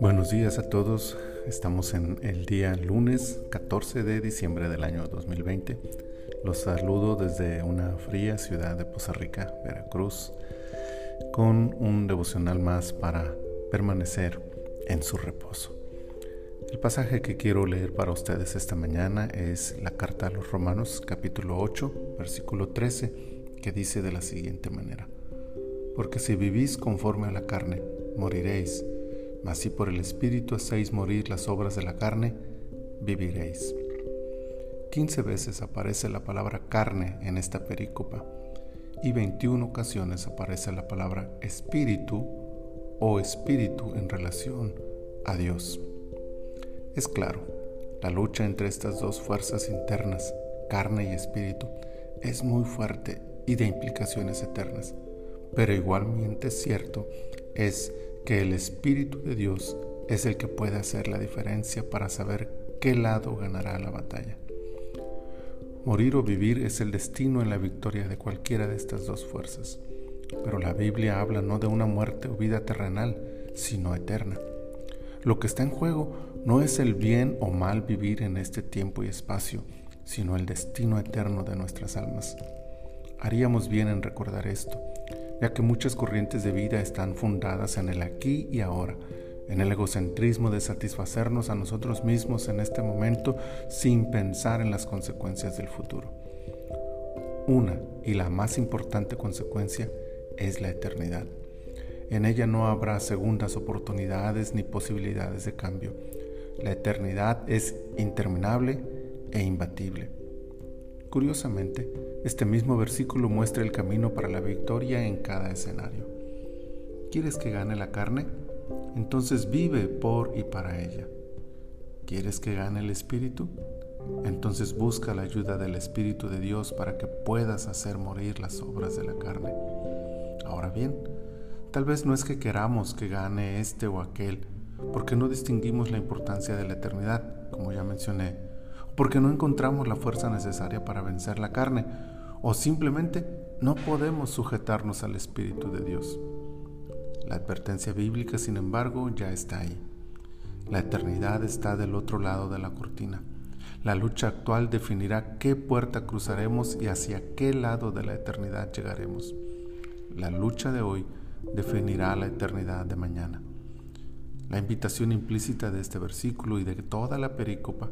Buenos días a todos. Estamos en el día lunes 14 de diciembre del año 2020. Los saludo desde una fría ciudad de Poza Rica, Veracruz, con un devocional más para permanecer en su reposo. El pasaje que quiero leer para ustedes esta mañana es la carta a los Romanos capítulo 8, versículo 13, que dice de la siguiente manera. Porque si vivís conforme a la carne, moriréis mas si por el Espíritu hacéis morir las obras de la carne, viviréis. Quince veces aparece la palabra carne en esta perícopa y 21 ocasiones aparece la palabra espíritu o espíritu en relación a Dios. Es claro, la lucha entre estas dos fuerzas internas, carne y espíritu, es muy fuerte y de implicaciones eternas, pero igualmente cierto es que el Espíritu de Dios es el que puede hacer la diferencia para saber qué lado ganará la batalla. Morir o vivir es el destino en la victoria de cualquiera de estas dos fuerzas, pero la Biblia habla no de una muerte o vida terrenal, sino eterna. Lo que está en juego no es el bien o mal vivir en este tiempo y espacio, sino el destino eterno de nuestras almas. Haríamos bien en recordar esto, ya que muchas corrientes de vida están fundadas en el aquí y ahora, en el egocentrismo de satisfacernos a nosotros mismos en este momento sin pensar en las consecuencias del futuro. Una y la más importante consecuencia es la eternidad. En ella no habrá segundas oportunidades ni posibilidades de cambio. La eternidad es interminable e imbatible. Curiosamente, este mismo versículo muestra el camino para la victoria en cada escenario. ¿Quieres que gane la carne? Entonces vive por y para ella. ¿Quieres que gane el Espíritu? Entonces busca la ayuda del Espíritu de Dios para que puedas hacer morir las obras de la carne. Ahora bien, tal vez no es que queramos que gane este o aquel, porque no distinguimos la importancia de la eternidad, como ya mencioné porque no encontramos la fuerza necesaria para vencer la carne o simplemente no podemos sujetarnos al Espíritu de Dios. La advertencia bíblica, sin embargo, ya está ahí. La eternidad está del otro lado de la cortina. La lucha actual definirá qué puerta cruzaremos y hacia qué lado de la eternidad llegaremos. La lucha de hoy definirá la eternidad de mañana. La invitación implícita de este versículo y de toda la perícopa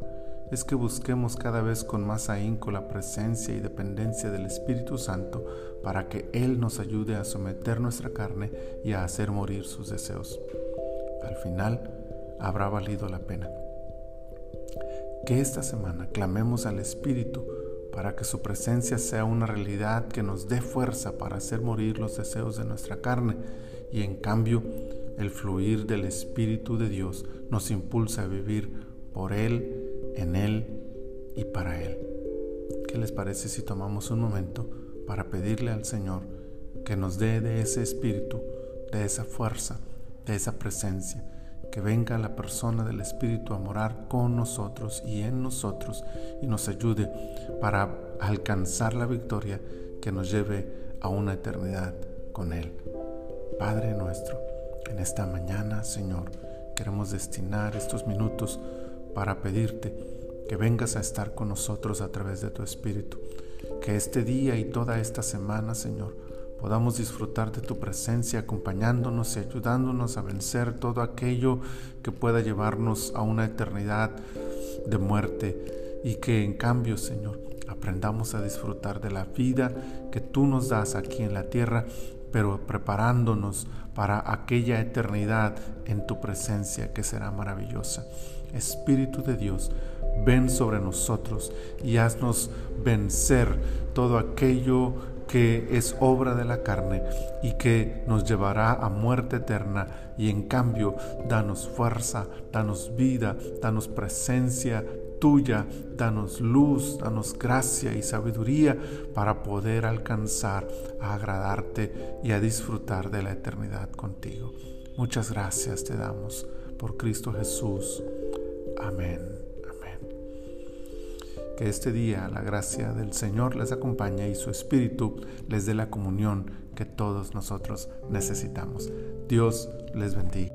es que busquemos cada vez con más ahínco la presencia y dependencia del Espíritu Santo para que Él nos ayude a someter nuestra carne y a hacer morir sus deseos. Al final, habrá valido la pena. Que esta semana clamemos al Espíritu para que su presencia sea una realidad que nos dé fuerza para hacer morir los deseos de nuestra carne y en cambio el fluir del Espíritu de Dios nos impulsa a vivir por Él en Él y para Él. ¿Qué les parece si tomamos un momento para pedirle al Señor que nos dé de ese espíritu, de esa fuerza, de esa presencia, que venga la persona del Espíritu a morar con nosotros y en nosotros y nos ayude para alcanzar la victoria que nos lleve a una eternidad con Él. Padre nuestro, en esta mañana, Señor, queremos destinar estos minutos para pedirte que vengas a estar con nosotros a través de tu Espíritu. Que este día y toda esta semana, Señor, podamos disfrutar de tu presencia acompañándonos y ayudándonos a vencer todo aquello que pueda llevarnos a una eternidad de muerte y que en cambio, Señor, aprendamos a disfrutar de la vida que tú nos das aquí en la tierra, pero preparándonos para aquella eternidad en tu presencia que será maravillosa. Espíritu de Dios, ven sobre nosotros y haznos vencer todo aquello que es obra de la carne y que nos llevará a muerte eterna y en cambio danos fuerza, danos vida, danos presencia tuya, danos luz, danos gracia y sabiduría para poder alcanzar a agradarte y a disfrutar de la eternidad contigo. Muchas gracias te damos por Cristo Jesús. Amén. Amén. Que este día la gracia del Señor les acompañe y su Espíritu les dé la comunión que todos nosotros necesitamos. Dios les bendiga.